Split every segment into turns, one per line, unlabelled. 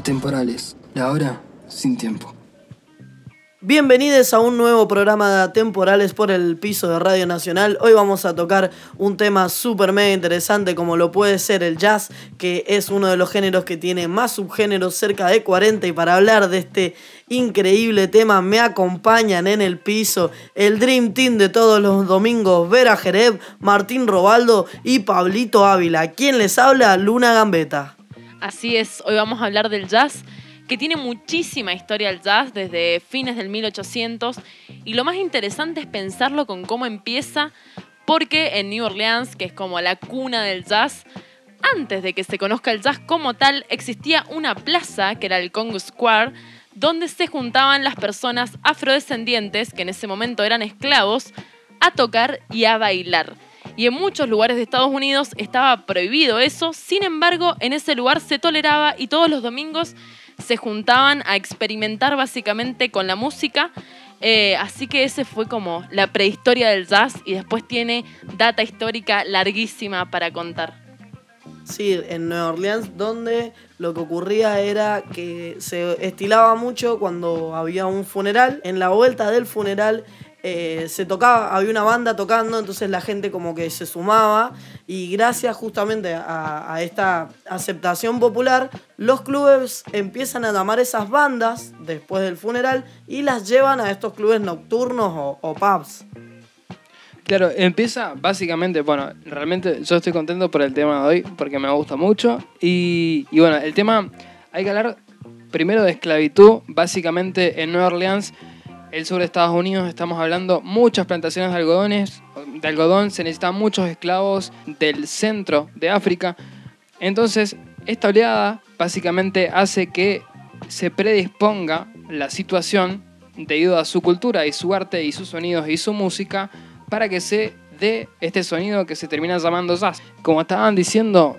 Atemporales, la hora sin tiempo.
Bienvenidos a un nuevo programa de Atemporales por el piso de Radio Nacional. Hoy vamos a tocar un tema súper mega interesante como lo puede ser el jazz, que es uno de los géneros que tiene más subgéneros, cerca de 40. Y para hablar de este increíble tema me acompañan en el piso el Dream Team de todos los domingos, Vera Jerez, Martín Robaldo y Pablito Ávila. ¿Quién les habla? Luna Gambeta.
Así es, hoy vamos a hablar del jazz que tiene muchísima historia el jazz desde fines del 1800 y lo más interesante es pensarlo con cómo empieza porque en New Orleans, que es como la cuna del jazz, antes de que se conozca el jazz como tal, existía una plaza que era el Congo Square, donde se juntaban las personas afrodescendientes, que en ese momento eran esclavos, a tocar y a bailar. Y en muchos lugares de Estados Unidos estaba prohibido eso, sin embargo, en ese lugar se toleraba y todos los domingos se juntaban a experimentar básicamente con la música. Eh, así que ese fue como la prehistoria del jazz y después tiene data histórica larguísima para contar.
Sí, en Nueva Orleans, donde lo que ocurría era que se estilaba mucho cuando había un funeral. En la vuelta del funeral eh, se tocaba, había una banda tocando, entonces la gente como que se sumaba y gracias justamente a, esta aceptación popular, los clubes empiezan a llamar esas bandas después del funeral y las llevan a estos clubes nocturnos o, pubs.
Claro, empieza básicamente, bueno, realmente yo estoy contento por el tema de hoy porque me gusta mucho y, y bueno, el tema, hay que hablar primero de esclavitud, básicamente en Nueva Orleans el sur de Estados Unidos estamos hablando muchas plantaciones de algodones, de algodón, se necesitan muchos esclavos del centro de África. Entonces, esta oleada básicamente hace que se predisponga la situación debido a su cultura y su arte y sus sonidos y su música para que se dé este sonido que se termina llamando jazz. Como estaban diciendo,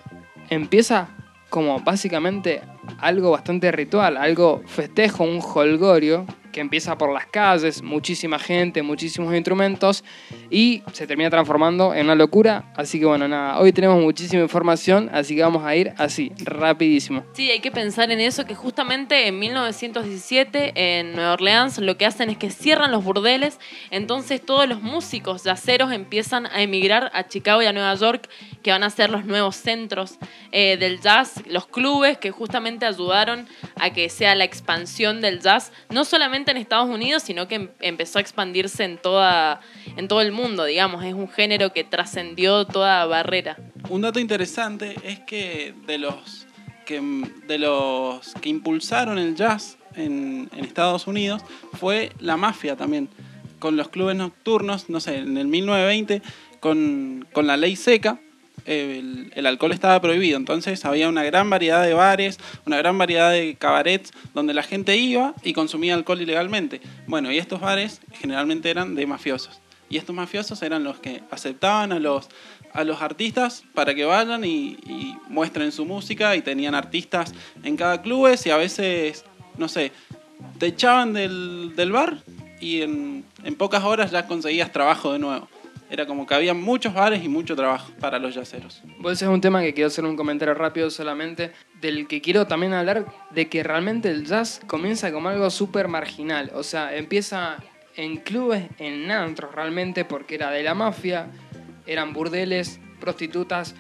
empieza como básicamente algo bastante ritual, algo festejo, un holgorio que empieza por las calles, muchísima gente, muchísimos instrumentos y se termina transformando en una locura. Así que bueno, nada, hoy tenemos muchísima información, así que vamos a ir así, rapidísimo.
Sí, hay que pensar en eso, que justamente en 1917 en Nueva Orleans lo que hacen es que cierran los burdeles, entonces todos los músicos yaceros empiezan a emigrar a Chicago y a Nueva York, que van a ser los nuevos centros eh, del jazz, los clubes que justamente ayudaron a que sea la expansión del jazz, no solamente en Estados Unidos, sino que em, empezó a expandirse en, toda, en todo el mundo, digamos. Es un género que trascendió toda barrera.
Un dato interesante es que de los que, de los que impulsaron el jazz en, en Estados Unidos fue la mafia también, con los clubes nocturnos, no sé, en el 1920, con, con la ley seca el, alcohol estaba prohibido, entonces había una gran variedad de bares, una gran variedad de cabarets donde la gente iba y consumía alcohol ilegalmente. Bueno, y estos bares generalmente eran de mafiosos. Y estos mafiosos eran los que aceptaban a los, a los artistas para que vayan y, muestren su música y tenían artistas en cada club y a veces, no sé, te echaban del, del bar y en, en pocas horas ya conseguías trabajo de nuevo. Era como que había muchos bares y mucho trabajo para los yaceros.
Ese es un tema que quiero hacer un comentario rápido solamente, del que quiero también hablar de que realmente el jazz comienza como algo súper marginal. O sea, empieza en clubes, en antros realmente, porque era de la mafia, eran burdeles, prostitutas,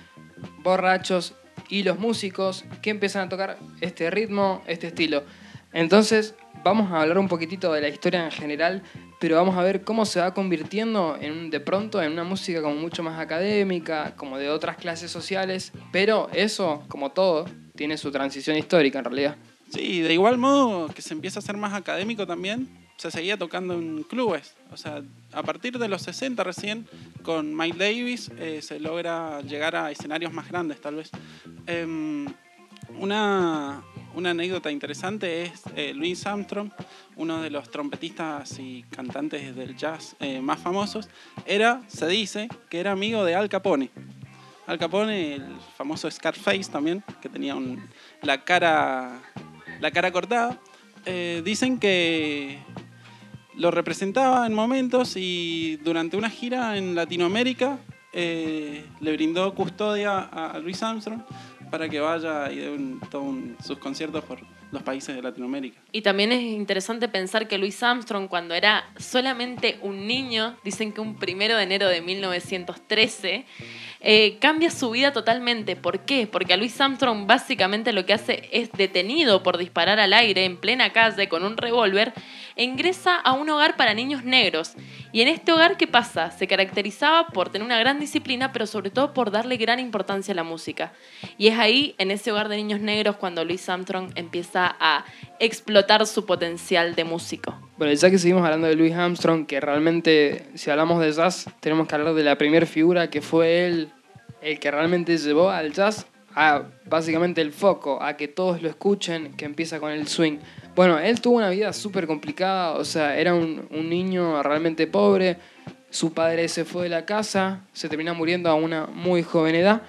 borrachos y los músicos que empiezan a tocar este ritmo, este estilo. Entonces, vamos a hablar un poquitito de la historia en general pero vamos a ver cómo se va convirtiendo en, de pronto en una música como mucho más académica, como de otras clases sociales, pero eso, como todo, tiene su transición histórica en realidad.
Sí, de igual modo que se empieza a ser más académico también, se seguía tocando en clubes. O sea, a partir de los 60 recién, con Mike Davis, eh, se logra llegar a escenarios más grandes, tal vez. Em, una, una anécdota interesante es eh, Louis Armstrong, uno de los trompetistas y cantantes del jazz eh, más famosos, era, se dice, que era amigo de Al Capone. Al Capone, el famoso Scarface también, que tenía la, cara, la cara cortada, eh, dicen que lo representaba en momentos y durante una gira en Latinoamérica le brindó custodia a Louis Armstrong para que vaya y dé un- sus conciertos por los países de Latinoamérica.
Y también es interesante pensar que Louis Armstrong, cuando era solamente un niño, dicen que un primero de enero de 1913, eh, cambia su vida totalmente. ¿Por qué? Porque a Louis Armstrong básicamente lo que hace es detenido por disparar al aire en plena calle con un revólver, e ingresa a un hogar para niños negros. Y en este hogar, ¿qué pasa? Se caracterizaba por tener una gran disciplina, pero sobre todo por darle gran importancia a la música. Y es ahí, en ese hogar de niños negros, cuando Louis Armstrong empieza a explotar su potencial de músico.
Bueno, ya que seguimos hablando de Louis Armstrong, que realmente, si hablamos de jazz, tenemos que hablar de la primera figura que fue él, el que realmente llevó al jazz a básicamente el foco, a que todos lo escuchen, que empieza con el swing. Bueno, él tuvo una vida súper complicada, o sea, era un, un niño realmente pobre, su padre se fue de la casa, se termina muriendo a una muy joven edad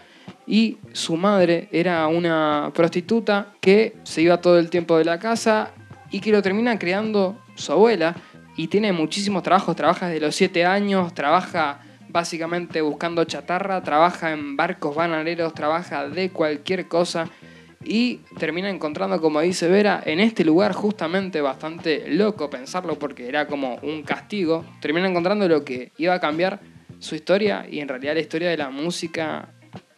y su madre era una prostituta que se iba todo el tiempo de la casa y que lo termina creando su abuela y tiene muchísimos trabajos, trabaja desde los 7 años, trabaja básicamente buscando chatarra, trabaja en barcos bananeros, trabaja de cualquier cosa y termina encontrando, como dice Vera, en este lugar justamente bastante loco pensarlo porque era como un castigo, termina encontrando lo que iba a cambiar su historia y en realidad la historia de la música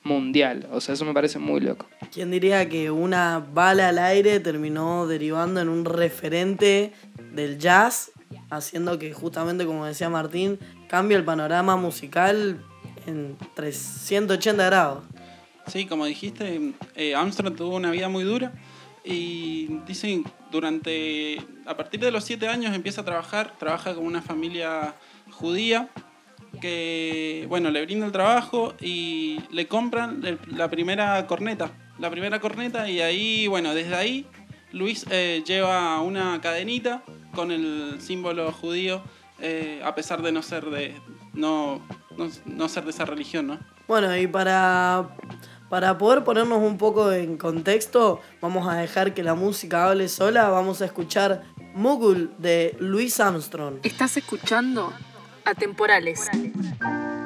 mundial. O sea, eso me parece muy loco.
¿Quién diría que una bala al aire terminó derivando en un referente del jazz, haciendo que justamente, como decía Martín, cambie el panorama musical en 380 grados?
Sí, como dijiste, eh, Armstrong tuvo una vida muy dura y dicen durante, a partir de los siete años empieza a trabajar, trabaja con una familia judía que, bueno, le brinda el trabajo y le compran la primera corneta, la primera corneta y ahí, bueno, desde ahí Luis eh, lleva una cadenita con el símbolo judío eh, a pesar de no ser de, no, no, no ser de esa religión, ¿no?
Bueno, y para, para poder ponernos un poco en contexto, vamos a dejar que la música hable sola. Vamos a escuchar Mugul de Louis Armstrong.
Estás escuchando Atemporales.
Thank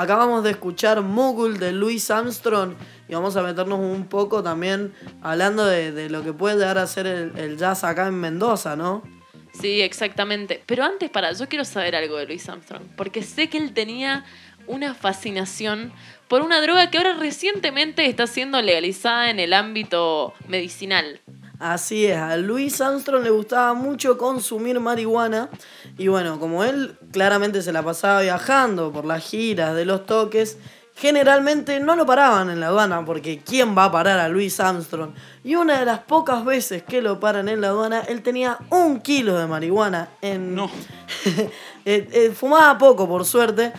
Acabamos de escuchar Mogul de Louis Armstrong y vamos a meternos un poco también hablando de, de lo que puede llegar a ser el, el jazz acá en Mendoza, ¿no?
Sí, exactamente. Pero antes, para, yo quiero saber algo de Louis Armstrong, porque sé que él tenía una fascinación por una droga que ahora recientemente está siendo legalizada en el ámbito medicinal.
Así es, a Louis Armstrong le gustaba mucho consumir marihuana y bueno, como él claramente se la pasaba viajando por las giras de los toques, generalmente no lo paraban en la aduana porque ¿quién va a parar a Louis Armstrong? Y una de las pocas veces que lo paran en la aduana, él tenía un kilo de marihuana en...
No.
Eh, eh, fumaba poco, por suerte.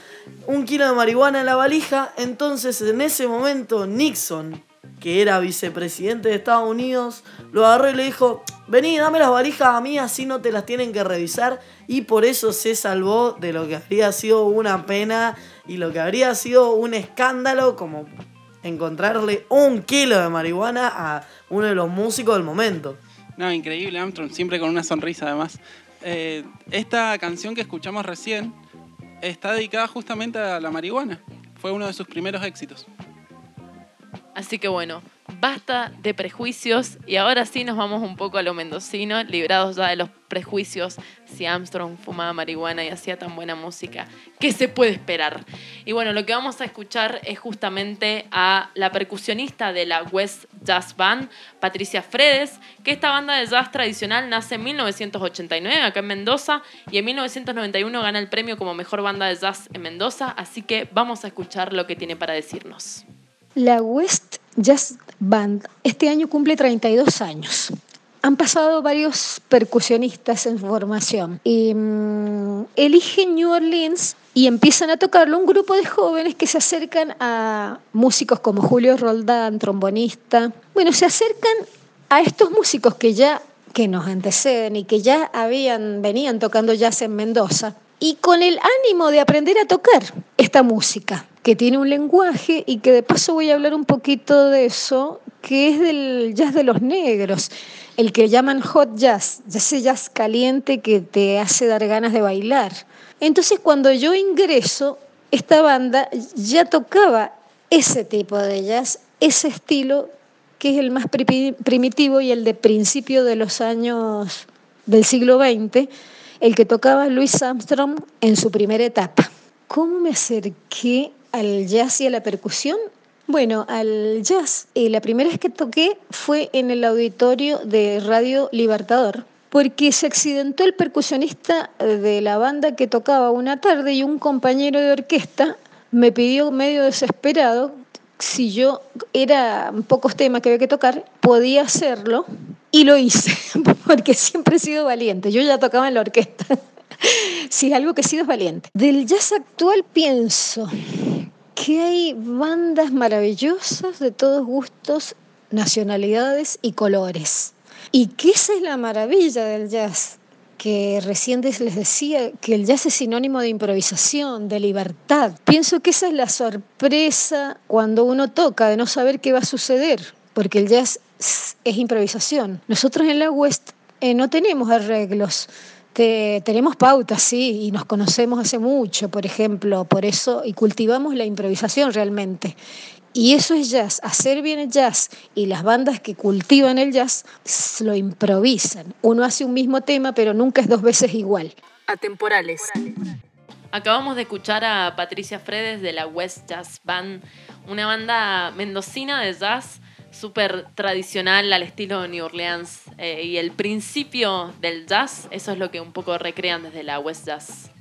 Un kilo de marihuana en la valija. Entonces, en ese momento, Nixon, que era vicepresidente de Estados Unidos, lo agarró y le dijo, vení, dame las valijas a mí, así no te las tienen que revisar. Y por eso se salvó de lo que habría sido una pena y lo que habría sido un escándalo como encontrarle un kilo de marihuana a uno de los músicos del momento.
No, increíble Armstrong, siempre con una sonrisa además. Eh, esta canción que escuchamos recién está dedicada justamente a la marihuana. Fue uno de sus primeros éxitos.
Así que bueno, basta de prejuicios y ahora sí nos vamos un poco a lo mendocino, librados ya de los prejuicios si Armstrong fumaba marihuana y hacía tan buena música. ¿Qué se puede esperar? Y bueno, lo que vamos a escuchar es justamente a la percusionista de la West Jazz Band, Patricia Fredes, que esta banda de jazz tradicional nace en 1989 acá en Mendoza y en 1991 gana el premio como mejor banda de jazz en Mendoza, así que vamos a escuchar lo que tiene para decirnos.
La West Jazz Band este año cumple 32 años. Han pasado varios percusionistas en formación y mm, eligen New Orleans y empiezan a tocarlo un grupo de jóvenes que se acercan a músicos como Julio Roldán, trombonista. Bueno, se acercan a estos músicos que ya que nos anteceden y que ya habían venían tocando jazz en Mendoza y con el ánimo de aprender a tocar esta música que tiene un lenguaje y que de paso voy a hablar un poquito de eso, que es del jazz de los negros, el que llaman hot jazz, ese jazz caliente que te hace dar ganas de bailar. Entonces cuando yo ingreso, esta banda ya tocaba ese tipo de jazz, ese estilo que es el más primitivo y el de principio de los años del siglo XX, el que tocaba Louis Armstrong en su primera etapa. ¿Cómo me acerqué al jazz y a la percusión? Bueno, al jazz, eh, la primera vez que toqué fue en el auditorio de Radio Libertador, porque se accidentó el percusionista de la banda que tocaba una tarde y un compañero de orquesta me pidió medio desesperado si yo era pocos temas que había que tocar, podía hacerlo y lo hice, porque siempre he sido valiente. Yo ya tocaba en la orquesta. Si algo que he sido valiente. Del jazz actual pienso que hay bandas maravillosas de todos gustos, nacionalidades y colores. Y que esa es la maravilla del jazz, que recién les decía que el jazz es sinónimo de improvisación, de libertad. Pienso que esa es la sorpresa cuando uno toca, de no saber qué va a suceder, porque el jazz es improvisación. Nosotros en la West eh, no tenemos arreglos tenemos pautas, sí, y nos conocemos hace mucho, por ejemplo, por eso, y cultivamos la improvisación realmente. Y eso es jazz, hacer bien el jazz y las bandas que cultivan el jazz lo improvisan. Uno hace un mismo tema, pero nunca es dos veces igual.
Atemporales.
Acabamos de escuchar a Patricia Fredes de la West Jazz Band, una banda mendocina de jazz súper tradicional al estilo New Orleans. Eh, y el principio del jazz, eso es lo que un poco recrean desde la West Jazz.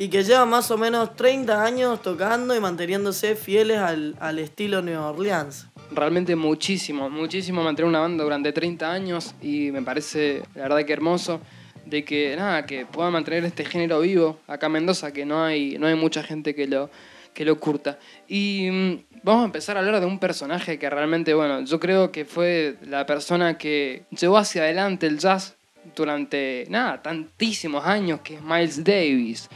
Y que lleva más o menos 30 años tocando y manteniéndose fieles al, al estilo New Orleans.
Realmente muchísimo, muchísimo mantener una banda durante 30 años y me parece la verdad que hermoso de que nada, que puedan mantener este género vivo acá en Mendoza, que no hay, no hay mucha gente que lo, que lo curta. Y mm, vamos a empezar a hablar de un personaje que realmente, bueno, yo creo que fue la persona que llevó hacia adelante el jazz durante, nada, tantísimos años, que es Miles Davis.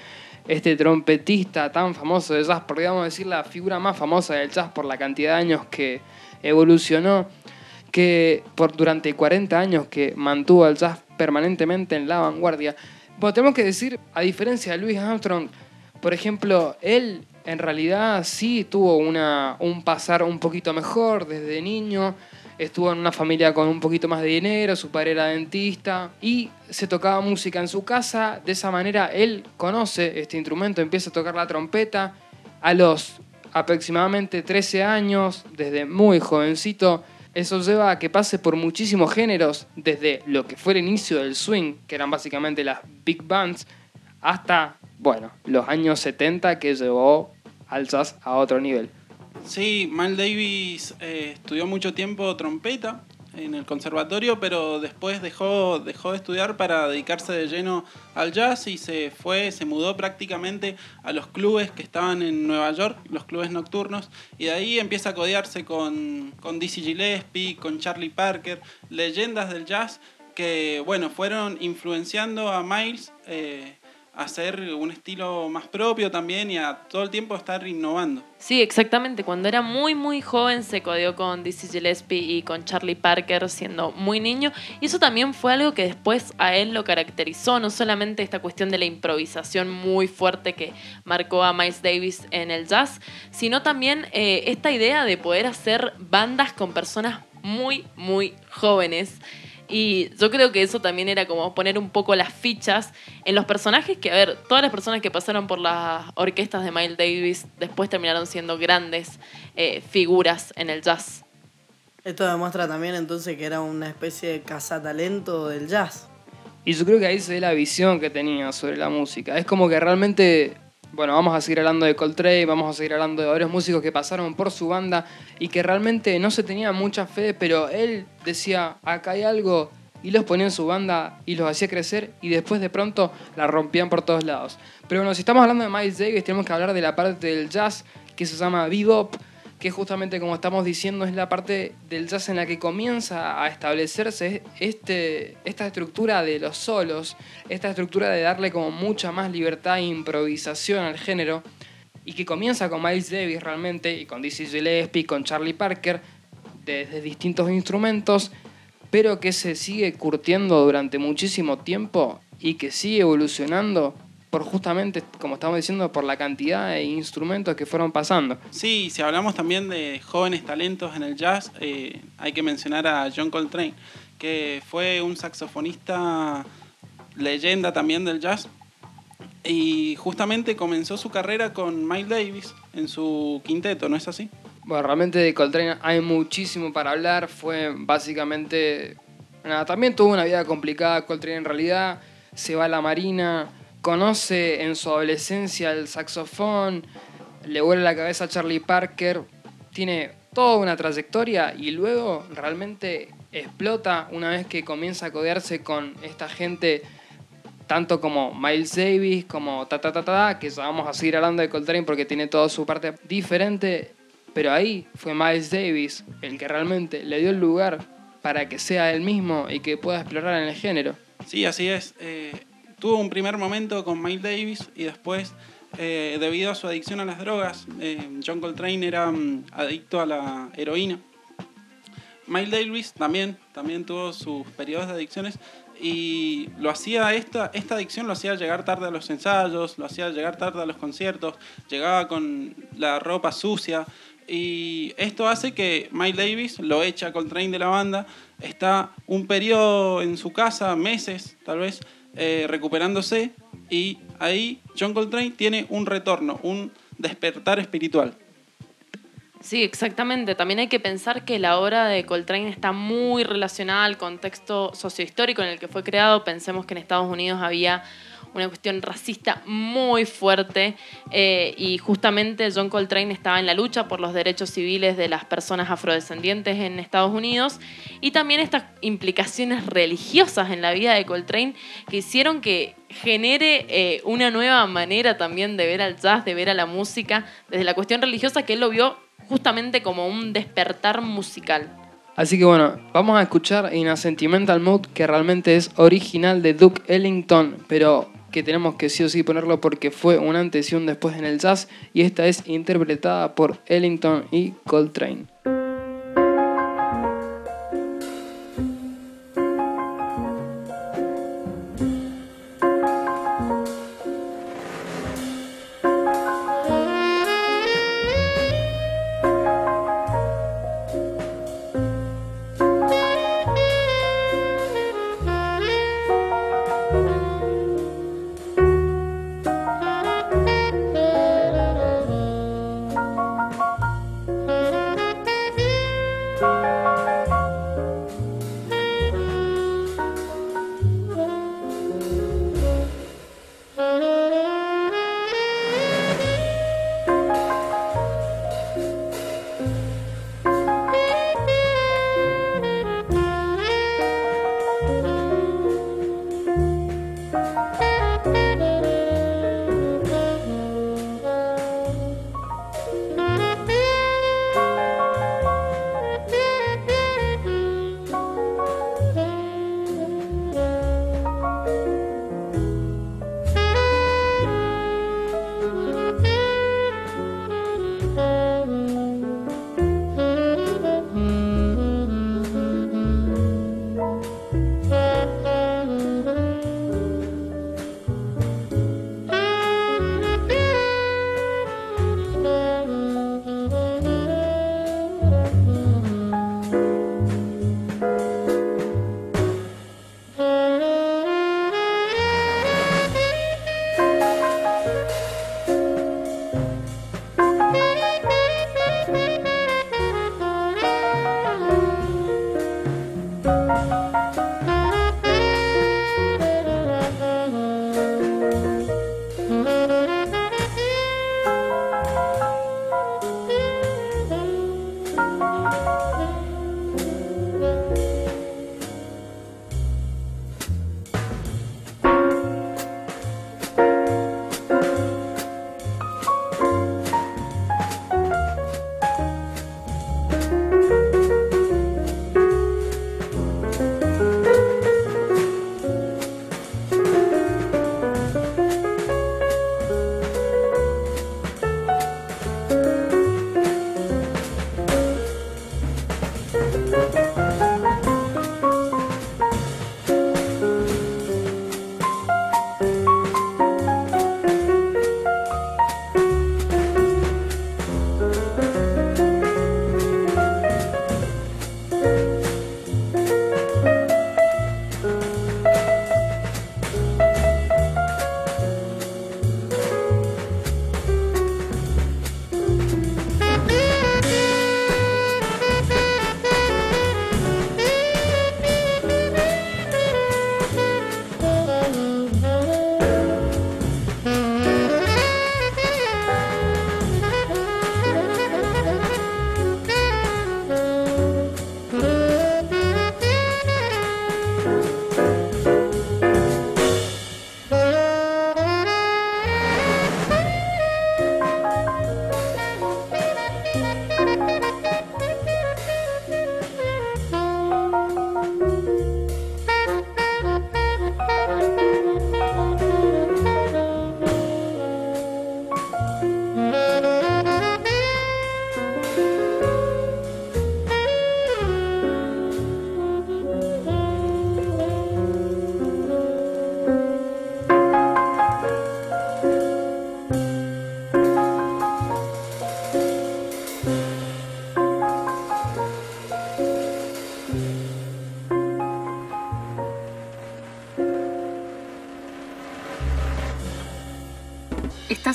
Este trompetista tan famoso de jazz, podríamos decir la figura más famosa del jazz por la cantidad de años que evolucionó, que por durante 40 años que mantuvo al jazz permanentemente en la vanguardia. Bueno, tenemos que decir, a diferencia de Louis Armstrong, por ejemplo, él en realidad sí tuvo una, un pasar un poquito mejor desde niño. Estuvo en una familia con un poquito más de dinero, su padre era dentista y se tocaba música en su casa. De esa manera él conoce este instrumento, empieza a tocar la trompeta. A los aproximadamente 13 años, desde muy jovencito, eso lleva a que pase por muchísimos géneros, desde lo que fue el inicio del swing, que eran básicamente las big bands, hasta, bueno, los años 70 que llevó al jazz a otro nivel.
Sí, Miles Davis eh, estudió mucho tiempo trompeta en el conservatorio, pero después dejó, dejó de estudiar para dedicarse de lleno al jazz y se fue, se mudó prácticamente a los clubes que estaban en Nueva York, los clubes nocturnos, y de ahí empieza a codearse con, con Dizzy Gillespie, con Charlie Parker, leyendas del jazz que, bueno, fueron influenciando a Miles. Eh, hacer un estilo más propio también y a todo el tiempo estar innovando.
Sí, exactamente. Cuando era muy, muy joven se codeó con Dizzy Gillespie y con Charlie Parker siendo muy niño. Y eso también fue algo que después a él lo caracterizó, no solamente esta cuestión de la improvisación muy fuerte que marcó a Miles Davis en el jazz, sino también eh, esta idea de poder hacer bandas con personas muy, muy jóvenes. Y yo creo que eso también era como poner un poco las fichas en los personajes que, a ver, todas las personas que pasaron por las orquestas de Miles Davis después terminaron siendo grandes eh, figuras en el jazz.
Esto demuestra también entonces que era una especie de cazatalento del jazz.
Y yo creo que ahí se ve la visión que tenía sobre la música. Es como que realmente bueno, vamos a seguir hablando de Coltrane, vamos a seguir hablando de varios músicos que pasaron por su banda y que realmente no se tenía mucha fe, pero él decía, acá hay algo, y los ponía en su banda y los hacía crecer y después de pronto la rompían por todos lados. Pero bueno, si estamos hablando de Miles Davis, tenemos que hablar de la parte del jazz que se llama bebop, que justamente como estamos diciendo es la parte del jazz en la que comienza a establecerse este, esta estructura de los solos, esta estructura de darle como mucha más libertad e improvisación al género, y que comienza con Miles Davis realmente, y con Dizzy Gillespie, con Charlie Parker, desde distintos instrumentos, pero que se sigue curtiendo durante muchísimo tiempo y que sigue evolucionando por justamente, como estamos diciendo, por la cantidad de instrumentos que fueron pasando.
Sí, si hablamos también de jóvenes talentos en el jazz, eh, hay que mencionar a John Coltrane, que fue un saxofonista leyenda también del jazz. Y justamente comenzó su carrera con Miles Davis en su quinteto, ¿no es así?
Bueno, realmente de Coltrane hay muchísimo para hablar. Fue básicamente. Nada, también tuvo una vida complicada. Coltrane en realidad se va a la marina conoce en su adolescencia el saxofón, le vuelve la cabeza a Charlie Parker, tiene toda una trayectoria y luego realmente explota una vez que comienza a codearse con esta gente tanto como Miles Davis, como ta ta que ya vamos a seguir hablando de Coltrane porque tiene toda su parte diferente, pero ahí fue Miles Davis el que realmente le dio el lugar para que sea él mismo y que pueda explorar en el género.
Sí, así es. Eh, tuvo un primer momento con Miles Davis y después, eh, debido a su adicción a las drogas, eh, John Coltrane era mm, adicto a la heroína. Miles Davis también, también tuvo sus periodos de adicciones y lo hacía esta, esta adicción lo hacía llegar tarde a los ensayos, lo hacía llegar tarde a los conciertos, llegaba con la ropa sucia y esto hace que Miles Davis lo echa Coltrane de la banda, está un periodo en su casa, meses tal vez, eh, recuperándose y ahí John Coltrane tiene un retorno, un despertar espiritual.
Sí, exactamente. También hay que pensar que la obra de Coltrane está muy relacionada al contexto sociohistórico en el que fue creado. Pensemos que en Estados Unidos había una cuestión racista muy fuerte eh, y justamente John Coltrane estaba en la lucha por los derechos civiles de las personas afrodescendientes en Estados Unidos y también estas implicaciones religiosas en la vida de Coltrane que hicieron que genere eh, una nueva manera también de ver al jazz, de ver a la música, desde la cuestión religiosa que él lo vio justamente como un despertar musical.
Así que bueno, vamos a escuchar In a Sentimental Mood, que realmente es original de Duke Ellington, pero que tenemos que sí o sí ponerlo porque fue un antes y un después en el jazz, y esta es interpretada por Ellington y Coltrane.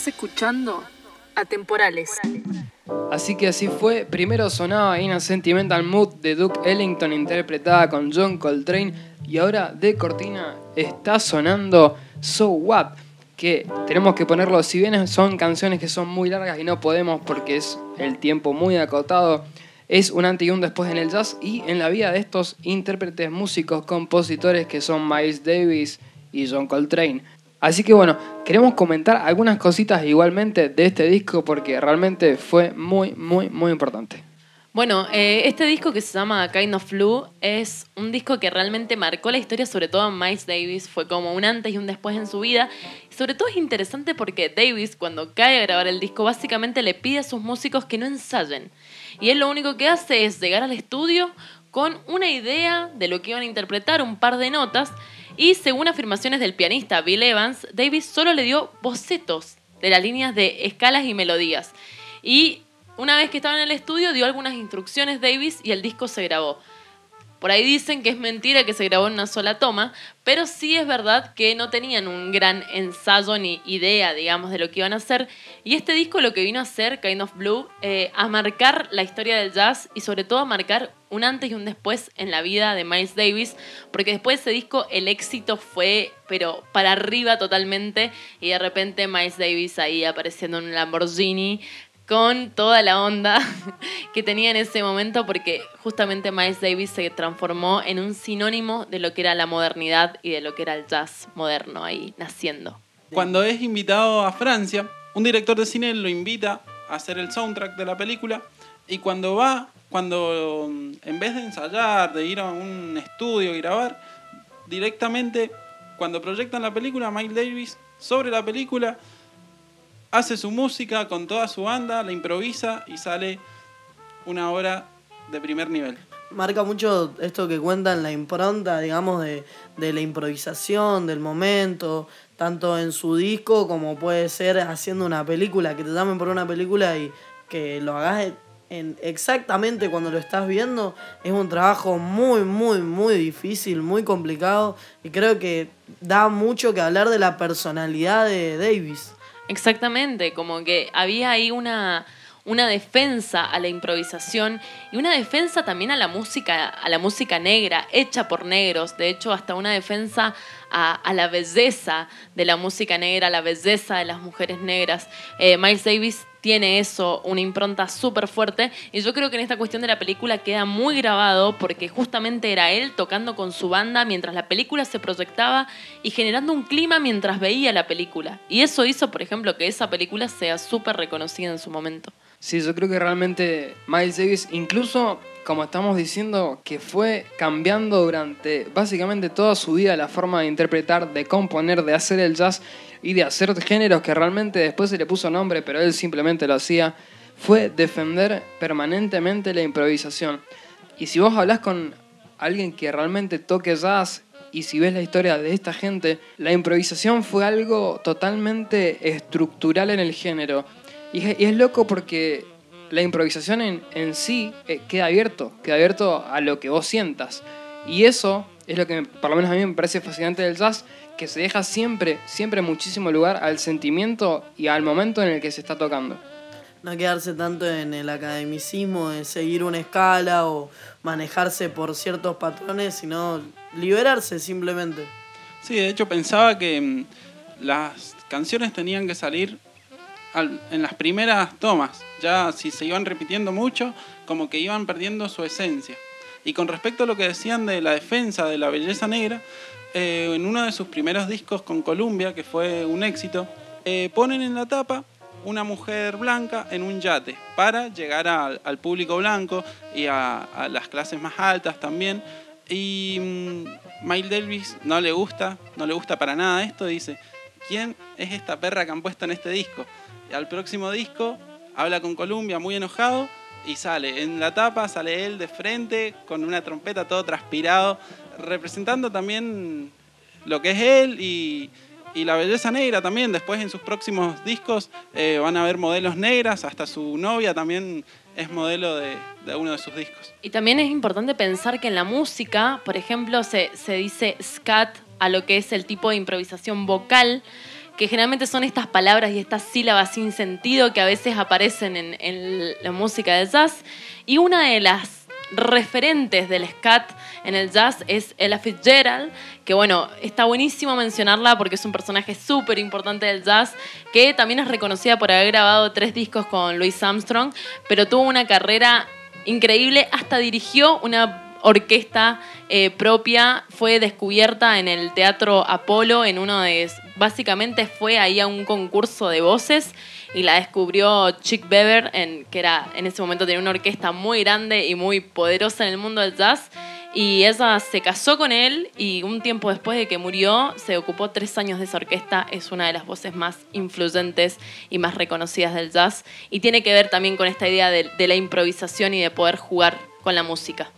Escuchando Atemporales.
Así que así fue. Primero sonaba In a Sentimental Mood de Duke Ellington interpretada con John Coltrane y ahora de cortina está sonando So What, que tenemos que ponerlo, si bien son canciones que son muy largas y no podemos porque es el tiempo muy acotado, es un antes y un después en el jazz y en la vida de estos intérpretes, músicos, compositores que son Miles Davis y John Coltrane. Así que bueno, queremos comentar algunas cositas igualmente de este disco porque realmente fue muy, muy, muy importante.
Bueno, eh, este disco que se llama Kind of Flu es un disco que realmente marcó la historia, sobre todo en Miles Davis. Fue como un antes y un después en su vida. Sobre todo es interesante porque Davis, cuando cae a grabar el disco, básicamente le pide a sus músicos que no ensayen. Y él lo único que hace es llegar al estudio con una idea de lo que iban a interpretar, un par de notas, y según afirmaciones del pianista Bill Evans, Davis solo le dio bocetos de las líneas de escalas y melodías. Y una vez que estaba en el estudio dio algunas instrucciones Davis y el disco se grabó. Por ahí dicen que es mentira que se grabó en una sola toma, pero sí es verdad que no tenían un gran ensayo ni idea, digamos, de lo que iban a hacer. Y este disco lo que vino a hacer, Kind of Blue, eh, a marcar la historia del jazz y sobre todo a marcar un antes y un después en la vida de Miles Davis, porque después de ese disco el éxito fue, pero para arriba totalmente, y de repente Miles Davis ahí apareciendo en un Lamborghini, con toda la onda que tenía en ese momento porque justamente Miles Davis se transformó en un sinónimo de lo que era la modernidad y de lo que era el jazz moderno ahí naciendo.
Cuando es invitado a Francia, un director de cine lo invita a hacer el soundtrack de la película y cuando va, cuando mm, en vez de ensayar, de ir a un estudio y grabar, directamente cuando proyectan la película, Miles Davis sobre la película hace su música con toda su banda, la improvisa y sale una obra de primer nivel.
Marca mucho esto que cuentan la impronta, digamos, de, de la improvisación, del momento, tanto en su disco como puede ser haciendo una película, que te llamen por una película y que lo hagas en exactamente cuando lo estás viendo, es un trabajo muy, muy, muy difícil, muy complicado y creo que da mucho que hablar de la personalidad de Davis.
Exactamente, como que había ahí una, una defensa a la improvisación y una defensa también a la música, a la música negra, hecha por negros. De hecho, hasta una defensa a, a la belleza de la música negra, a la belleza de las mujeres negras. Eh, Miles Davis tiene eso, una impronta súper fuerte. Y yo creo que en esta cuestión de la película queda muy grabado porque justamente era él tocando con su banda mientras la película se proyectaba y generando un clima mientras veía la película. Y eso hizo, por ejemplo, que esa película sea súper reconocida en su momento.
Sí, yo creo que realmente Miles Davis, incluso como estamos diciendo, que fue cambiando durante básicamente toda su vida la forma de interpretar, de componer, de hacer el jazz y de hacer géneros que realmente después se le puso nombre, pero él simplemente lo hacía, fue defender permanentemente la improvisación. Y si vos hablas con alguien que realmente toque jazz y si ves la historia de esta gente, la improvisación fue algo totalmente estructural en el género. Y es, loco porque la improvisación en, en sí eh, queda abierto, queda abierto a lo que vos sientas. Y eso es lo que por lo menos a mí me parece fascinante del jazz, que se deja siempre, siempre muchísimo lugar al sentimiento y al momento en el que se está tocando.
No quedarse tanto en el academicismo de seguir una escala o manejarse por ciertos patrones, sino liberarse simplemente.
Sí, de hecho pensaba que mm, las canciones tenían que salir en las primeras tomas. Ya si se iban repitiendo mucho, como que iban perdiendo su esencia. Y con respecto a lo que decían de la defensa de la belleza negra, eh, en uno de sus primeros discos con Columbia, que fue un éxito, eh, ponen en la tapa una mujer blanca en un yate para llegar al público blanco y a, las clases más altas también. Y mm, Miles Davis no le gusta, no le gusta para nada esto, dice, ¿quién es esta perra que han puesto en este disco? Y al próximo disco habla con Columbia muy enojado y sale. En la tapa sale él de frente con una trompeta todo transpirado representando también lo que es él y, la belleza negra también. Después en sus próximos discos eh, van a ver modelos negras, hasta su novia también es modelo de, uno de sus discos.
Y también es importante pensar que en la música, por ejemplo, se, se dice scat a lo que es el tipo de improvisación vocal que generalmente son estas palabras y estas sílabas sin sentido que a veces aparecen en, la música del jazz. Y una de las referentes del scat en el jazz es Ella Fitzgerald, que bueno, está buenísimo mencionarla porque es un personaje súper importante del jazz, que también es reconocida por haber grabado tres discos con Louis Armstrong, pero tuvo una carrera increíble, hasta dirigió una orquesta eh, propia, fue descubierta en el Teatro Apolo, en uno de... Básicamente fue ahí a un concurso de voces y la descubrió Chick Beber, en, que era en ese momento tenía una orquesta muy grande y muy poderosa en el mundo del jazz. Y ella se casó con él y un tiempo después de que murió se ocupó tres años de esa orquesta. Es una de las voces más influyentes y más reconocidas del jazz. Y tiene que ver también con esta idea de, de la improvisación y de poder jugar con la música.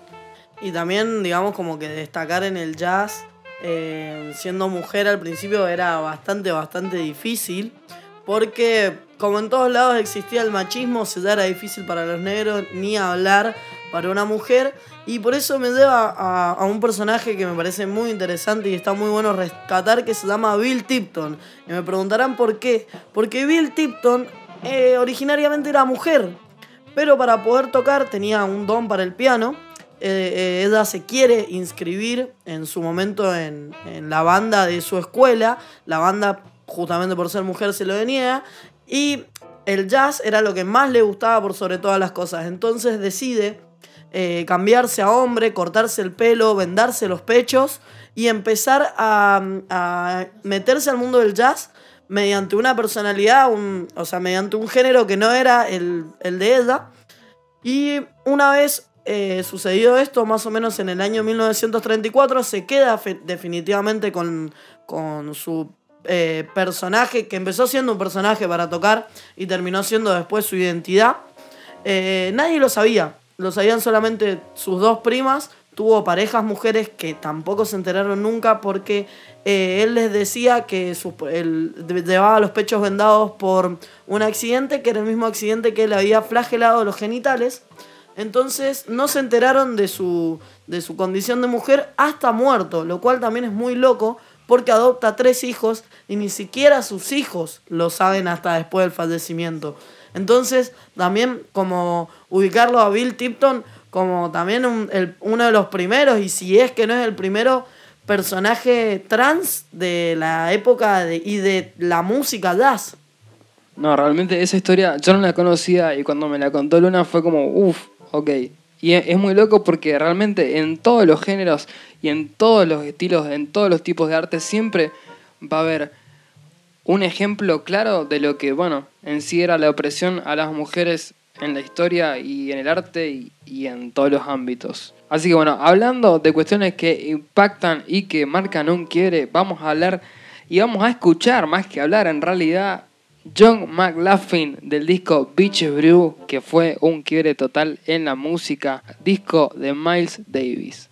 Y también, digamos, como que destacar en el jazz, eh, siendo mujer al principio era bastante, bastante difícil. Porque como en todos lados existía el machismo, se era difícil para los negros ni hablar para una mujer. Y por eso me lleva a, un personaje que me parece muy interesante y está muy bueno rescatar, que se llama Bill Tipton. Y me preguntarán por qué. Porque Bill Tipton eh, originariamente era mujer, pero para poder tocar tenía un don para el piano. Eh, eh, ella se quiere inscribir en su momento en, la banda de su escuela. La banda justamente por ser mujer se lo deniega. Y el jazz era lo que más le gustaba por sobre todas las cosas. Entonces decide eh, cambiarse a hombre, cortarse el pelo, vendarse los pechos y empezar a, meterse al mundo del jazz mediante una personalidad, o sea, mediante un género que no era el, de ella. Y una vez eh, sucedió esto, más o menos en el año 1934, se queda definitivamente con, con su eh, personaje que empezó siendo un personaje para tocar y terminó siendo después su identidad. Eh, nadie lo sabía, lo sabían solamente sus dos primas. Tuvo parejas mujeres que tampoco se enteraron nunca porque eh, él les decía que él llevaba los pechos vendados por un accidente, que era el mismo accidente que él había flagelado los genitales. Entonces no se enteraron de su, de su condición de mujer hasta muerto, lo cual también es muy loco porque adopta tres hijos y ni siquiera sus hijos lo saben hasta después del fallecimiento. Entonces, también como ubicarlo a Bill Tipton como también uno de los primeros, y si es que no es el primero personaje trans de la época y de la música jazz.
No, realmente esa historia yo no la conocía y cuando me la contó Luna fue como, uff, ok. Y es muy loco porque realmente en todos los géneros y en todos los estilos, en todos los tipos de arte, siempre va a haber un ejemplo claro de lo que, bueno, en sí era la opresión a las mujeres en la historia y en el arte y, en todos los ámbitos. Así que bueno, hablando de cuestiones que impactan y que marcan un quiere, vamos a hablar y vamos a escuchar más que hablar en realidad John McLaughlin del disco Beach Brew, que fue un quiebre total en la música, disco de Miles Davis.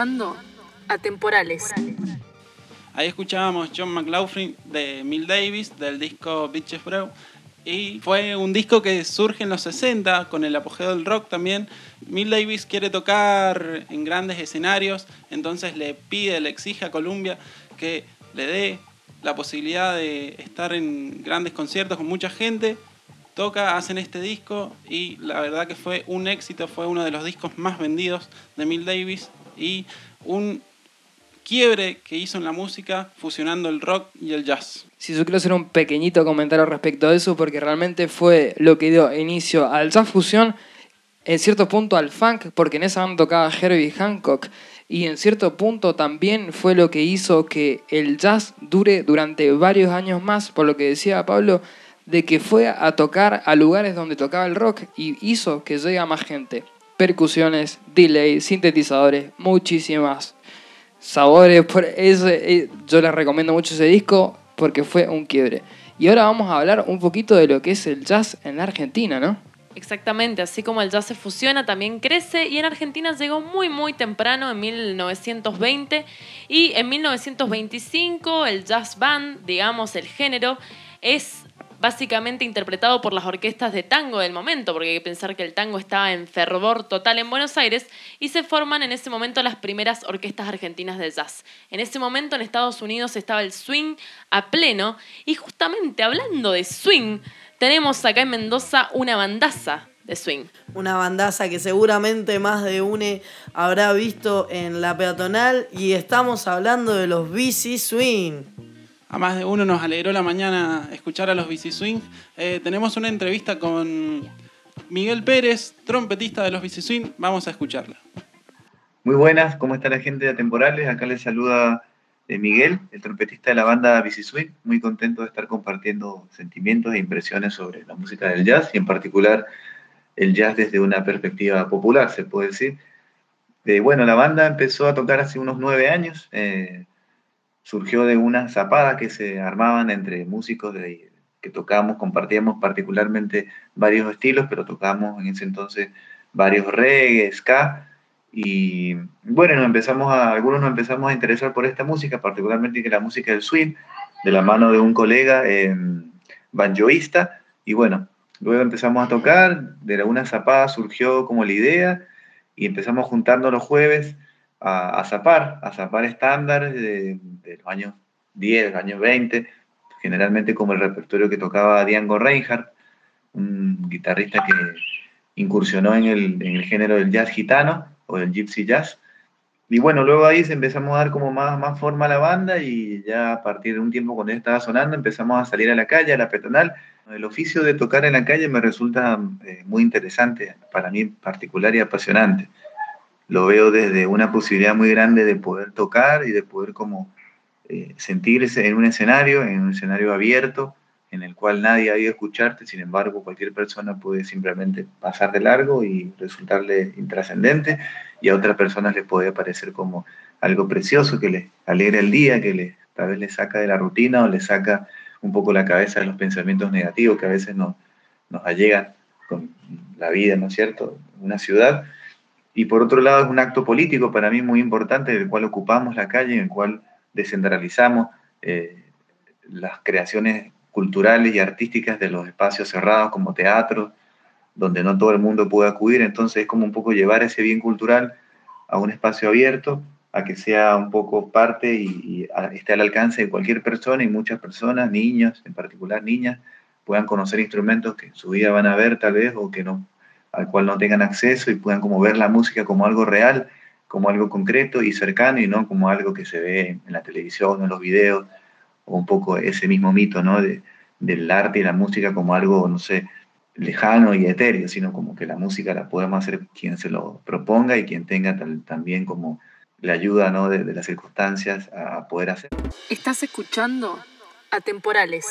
Escuchando Atemporales.
Ahí escuchábamos John McLaughlin de Mill Davis del disco Bitches Brew. Y fue un disco que surge en los 60 con el apogeo del rock también. Mill Davis quiere tocar en grandes escenarios, entonces le pide, le exige a Columbia que le dé la posibilidad de estar en grandes conciertos con mucha gente. Toca, hacen este disco y la verdad que fue un éxito, fue uno de los discos más vendidos de Mill Davis y un quiebre que hizo en la música fusionando el rock y el jazz.
Si yo quiero hacer un pequeñito comentario respecto a eso, porque realmente fue lo que dio inicio al jazz fusión, en cierto punto al funk, porque en esa banda tocaba Herbie Hancock, y en cierto punto también fue lo que hizo que el jazz dure durante varios años más, por lo que decía Pablo, de que fue a tocar a lugares donde tocaba el rock y hizo que llegue a más gente. Percusiones, delay, sintetizadores, muchísimas sabores. Por ese, eh, yo les recomiendo mucho ese disco porque fue un quiebre. Y ahora vamos a hablar un poquito de lo que es el jazz en la Argentina, ¿no?
Exactamente, así como el jazz se fusiona, también crece y en Argentina llegó muy muy temprano, en 1920, y en 1925 el jazz band, digamos el género, es básicamente interpretado por las orquestas de tango del momento, porque hay que pensar que el tango estaba en fervor total en Buenos Aires y se forman en ese momento las primeras orquestas argentinas de jazz. En ese momento en Estados Unidos estaba el swing a pleno y justamente hablando de swing, tenemos acá en Mendoza una bandaza de swing.
Una bandaza que seguramente más de une habrá visto en la peatonal y estamos hablando de los bici swing.
A más de uno nos alegró la mañana escuchar a los BC Swing. Eh, tenemos una entrevista con Miguel Pérez, trompetista de los BC Swing. Vamos a escucharla.
Muy buenas, ¿cómo está la gente de Atemporales? Acá les saluda eh, Miguel, el trompetista de la banda BC Swing. Muy contento de estar compartiendo sentimientos e impresiones sobre la música del jazz y en particular el jazz desde una perspectiva popular, se puede decir. Eh, bueno, la banda empezó a tocar hace unos nueve años. Eh, surgió de una zapada que se armaban entre músicos de, que tocábamos, compartíamos particularmente varios estilos, pero tocábamos en ese entonces varios reggae, ska, y bueno, empezamos a, algunos nos empezamos a interesar por esta música, particularmente que la música del swing, de la mano de un colega eh, banjoísta, y bueno, Luego empezamos a tocar, de una zapada surgió como la idea y empezamos juntando los jueves a, a zapar, a zapar estándares de, los años 10, los años 20, generalmente como el repertorio que tocaba Diango Reinhardt, un guitarrista que incursionó en el, en el género del jazz gitano o del gypsy jazz. Y bueno, luego ahí se empezamos a dar como más, más forma a la banda y ya a partir de un tiempo cuando estaba sonando empezamos a salir a la calle, a la peatonal. El oficio de tocar en la calle me resulta eh, muy interesante, para mí particular y apasionante. Lo veo desde una posibilidad muy grande de poder tocar y de poder como eh, sentirse en un escenario, en un escenario abierto, en el cual nadie ha ido a escucharte, sin embargo cualquier persona puede simplemente pasar de largo y resultarle intrascendente y a otras personas les puede parecer como algo precioso que les alegra el día, que les, tal vez les saca de la rutina o les saca un poco la cabeza de los pensamientos negativos que a veces nos, nos allegan con la vida, ¿no es cierto?, una ciudad. Y por otro lado es un acto político para mí muy importante, en el cual ocupamos la calle, en el cual descentralizamos eh, las creaciones culturales y artísticas de los espacios cerrados como teatro, donde no todo el mundo puede acudir. Entonces es como un poco llevar ese bien cultural a un espacio abierto, a que sea un poco parte y, y esté al alcance de cualquier persona y muchas personas, niños, en particular niñas, puedan conocer instrumentos que en su vida van a ver tal vez o que no, al cual no tengan acceso y puedan como ver la música como algo real, como algo concreto y cercano y no como algo que se ve en la televisión en los videos o un poco ese mismo mito, ¿no? De, del arte y la música como algo, no sé, lejano y etéreo, sino como que la música la podemos hacer quien se lo proponga y quien tenga también como la ayuda ¿no? de, las circunstancias a poder hacer.
Estás escuchando Atemporales.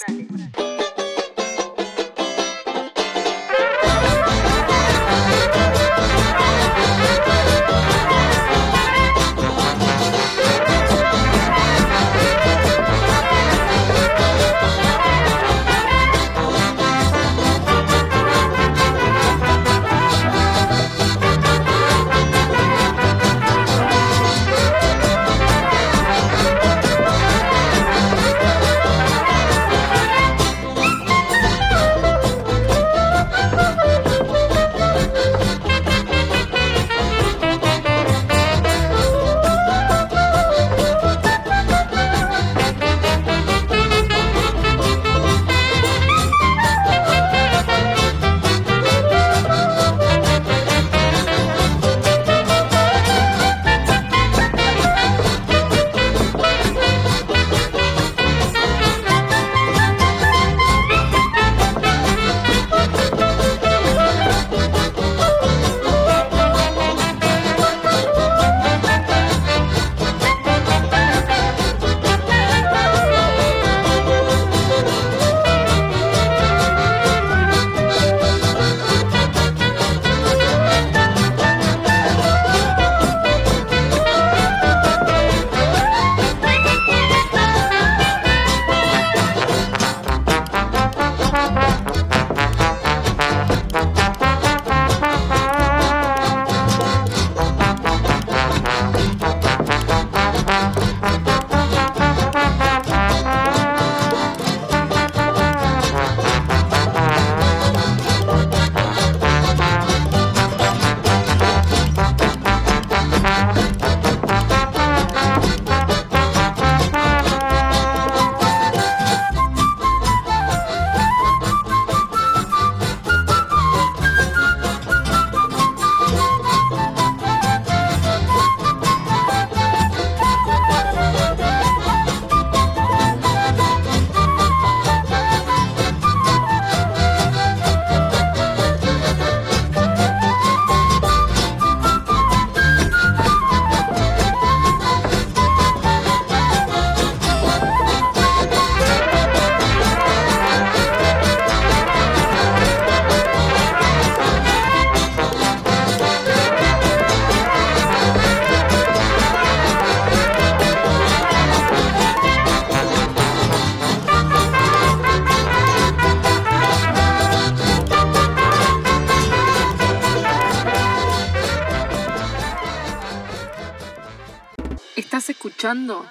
escuchando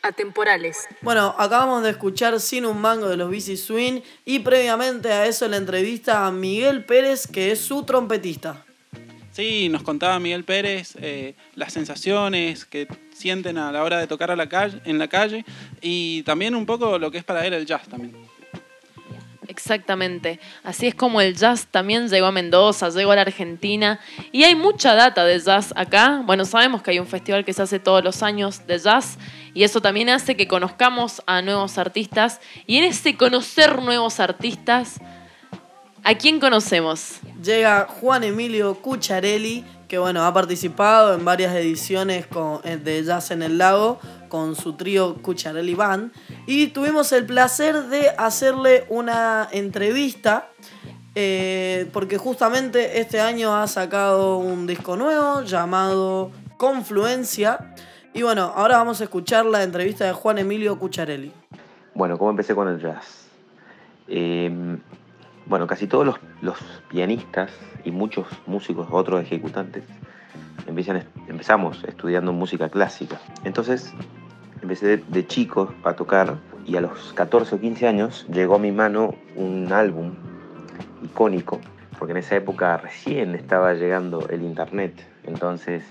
Atemporales.
Bueno, acabamos de escuchar Sin un mango de los BC Swing y previamente a eso la entrevista a Miguel Pérez, que es su trompetista.
Sí, nos contaba Miguel Pérez eh, las sensaciones que sienten a la hora de tocar a la calle, en la calle y también un poco lo que es para él el jazz también.
Exactamente. Así es como el jazz también llegó a Mendoza, llegó a la Argentina. Y hay mucha data de jazz acá. Bueno, sabemos que hay un festival que se hace todos los años de jazz. Y eso también hace que conozcamos a nuevos artistas. Y en ese conocer nuevos artistas, ¿a quién conocemos?
Llega Juan Emilio Cucharelli, que bueno, ha participado en varias ediciones eh, de Jazz en el Lago con su trío Cucharelli Band. Y tuvimos el placer de hacerle una entrevista. eh, porque justamente este año ha sacado un disco nuevo llamado Confluencia. Y bueno, ahora vamos a escuchar la entrevista de Juan Emilio Cucharelli.
Bueno, ¿cómo empecé con el jazz? Eh, bueno, casi todos los, los pianistas y muchos músicos, otros ejecutantes, empiezan, empezamos estudiando música clásica. Entonces, empecé de, de chico a tocar y a los 14 o 15 años llegó a mi mano un álbum icónico, porque en esa época recién estaba llegando el internet, entonces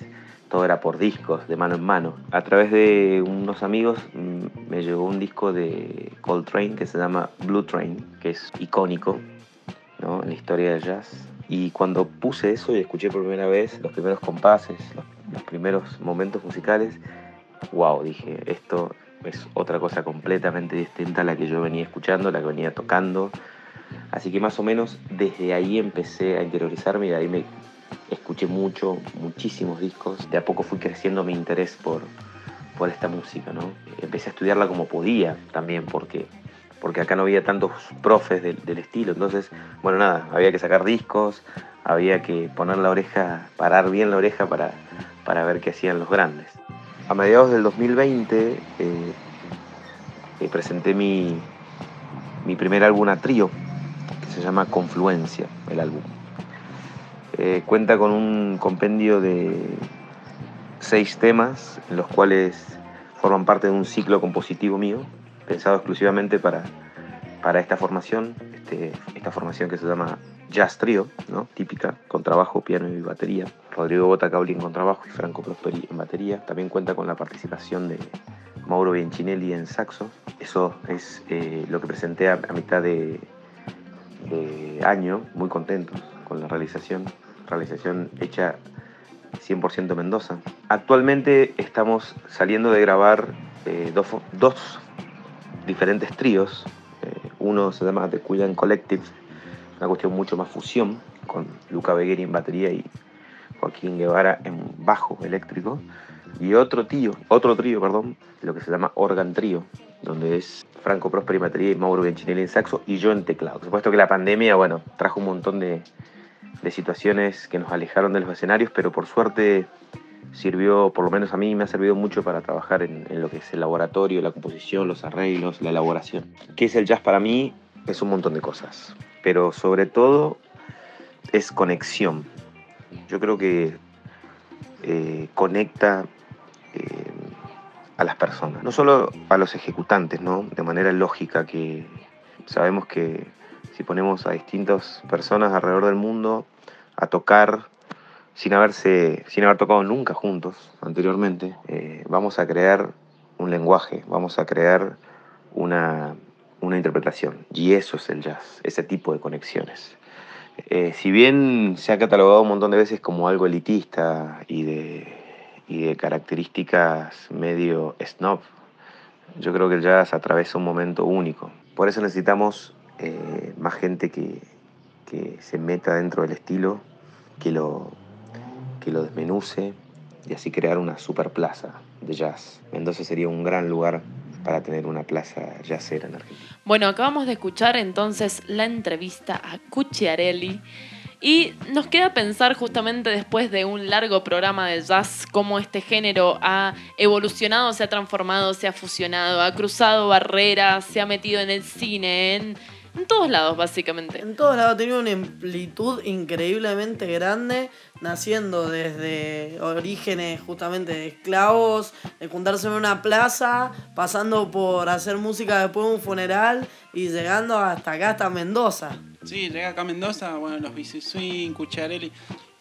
todo era por discos, de mano en mano. A través de unos amigos mm, me llegó un disco de Coltrane que se llama Blue Train, que es icónico ¿no? en la historia del jazz. Y cuando puse eso y escuché por primera vez los primeros compases, los, los primeros momentos musicales, wow, dije, esto es otra cosa completamente distinta a la que yo venía escuchando, la que venía tocando. Así que más o menos desde ahí empecé a interiorizarme y de ahí me escuché mucho, muchísimos discos. De a poco fui creciendo mi interés por, por esta música, ¿no? Empecé a estudiarla como podía también, porque, porque acá no había tantos profes del, estilo. Entonces, bueno, nada, había que sacar discos, había que poner la oreja, parar bien la oreja para, para ver qué hacían los grandes. A mediados del 2020 eh, eh, presenté mi, mi primer álbum a trío, que se llama Confluencia, el álbum. Eh, cuenta con un compendio de seis temas, en los cuales forman parte de un ciclo compositivo mío, pensado exclusivamente para, para esta formación, este, esta formación que se llama Jazz Trio, típica, con trabajo, piano y batería. Rodrigo Bota Caulin con trabajo y Franco Prosperi en batería. También cuenta con la participación de Mauro Bianchinelli en saxo. Eso es eh, lo que presenté a, mitad de, año, muy contentos con la realización. Realización hecha 100% Mendoza. Actualmente estamos saliendo de grabar eh, dos diferentes tríos. Eh, uno se llama The Cuidan Collective, una cuestión mucho más fusión, con Luca Begueri en batería y Joaquín Guevara en bajo eléctrico. Y otro trío, otro trío, perdón, lo que se llama Organ Trío, donde es Franco Prosperi en batería y Mauro Bianchinelli en saxo y yo en teclado. Por supuesto que la pandemia, bueno, trajo un montón de, de situaciones que nos alejaron de los escenarios, pero por suerte sirvió, por lo menos a mí me ha servido mucho para trabajar en, lo que es el laboratorio, la composición, los arreglos, la elaboración. ¿Qué es el jazz para mí? Es un montón de cosas, pero sobre todo es conexión. Yo creo que eh, conecta eh, a las personas, no solo a los ejecutantes, ¿no? De manera lógica que sabemos que si ponemos a distintas personas alrededor del mundo a tocar sin haberse, sin haber tocado nunca juntos anteriormente, eh, vamos a crear un lenguaje, vamos a crear una, una interpretación. Y eso es el jazz, ese tipo de conexiones. Eh, si bien se ha catalogado un montón de veces como algo elitista y de, y de características medio snob, yo creo que el jazz atraviesa un momento único. Por eso necesitamos eh, más gente que, que se meta dentro del estilo, que lo, que lo desmenuce y así crear una super plaza de jazz. Mendoza sería un gran lugar para tener una plaza jazzera en Argentina.
Bueno, acabamos de escuchar entonces la entrevista a Cucciarelli y nos queda pensar justamente después de un largo programa de jazz cómo este género ha evolucionado, se ha transformado, se ha fusionado, ha cruzado barreras, se ha metido en el cine, en En todos lados, básicamente.
En todos lados tenía una amplitud increíblemente grande, naciendo desde orígenes justamente de esclavos, de juntarse en una plaza, pasando por hacer música después de un funeral y llegando hasta acá, hasta Mendoza.
Sí, llega acá a Mendoza, bueno, los Bici Swing, Cucharelli.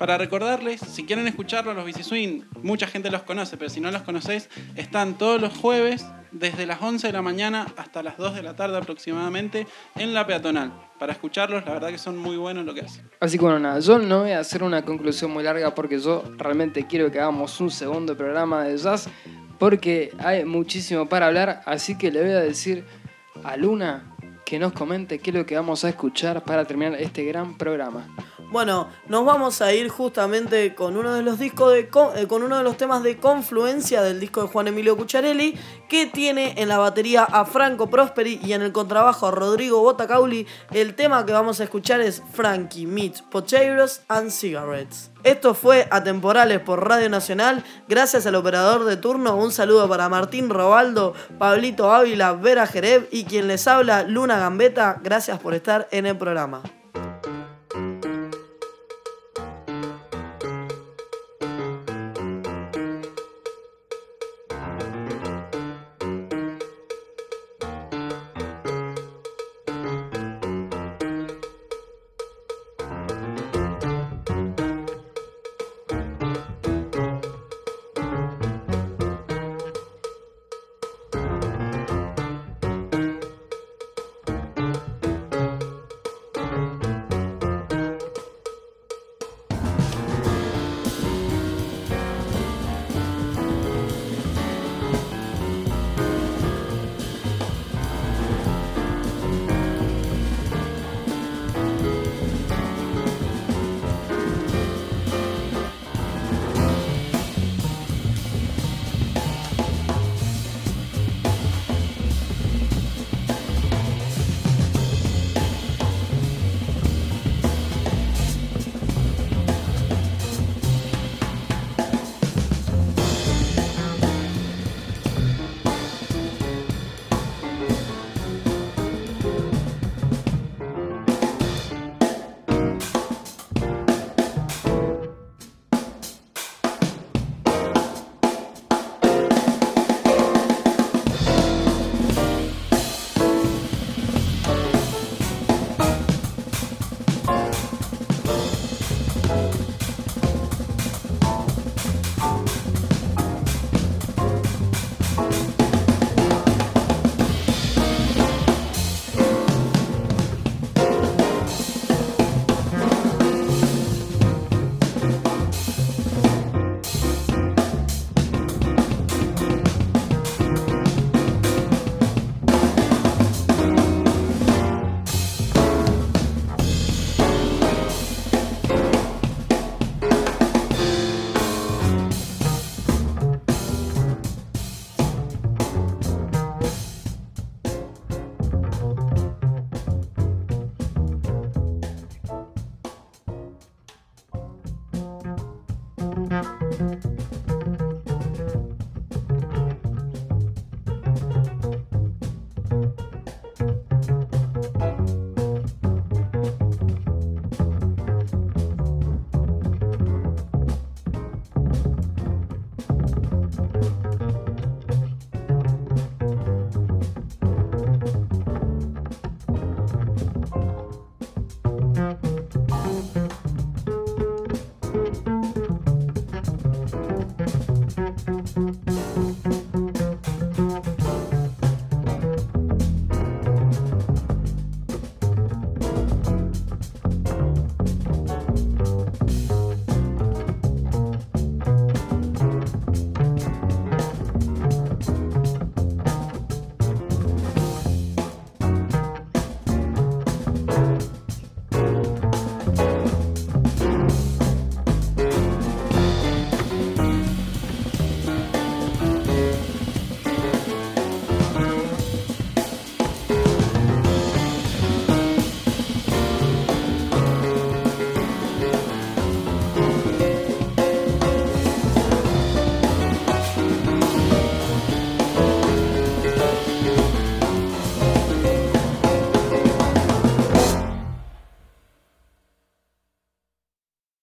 Para recordarles, si quieren escucharlos, los Bici Swing, mucha gente los conoce, pero si no los conocéis, están todos los jueves, desde las 11 de la mañana hasta las 2 de la tarde aproximadamente, en la peatonal. Para escucharlos, la verdad que son muy buenos lo que hacen.
Así que bueno, nada, yo no voy a hacer una conclusión muy larga porque yo realmente quiero que hagamos un segundo programa de jazz porque hay muchísimo para hablar, así que le voy a decir a Luna que nos comente qué es lo que vamos a escuchar para terminar este gran programa.
Bueno, nos vamos a ir justamente con uno de los discos de eh, con uno de los temas de confluencia del disco de Juan Emilio Cucharelli, que tiene en la batería a Franco Prosperi y en el contrabajo a Rodrigo Botacauli. El tema que vamos a escuchar es Frankie Meets Potatoes and Cigarettes. Esto fue Atemporales por Radio Nacional. Gracias al operador de turno. Un saludo para Martín Robaldo, Pablito Ávila, Vera Jereb y quien les habla, Luna Gambeta. Gracias por estar en el programa.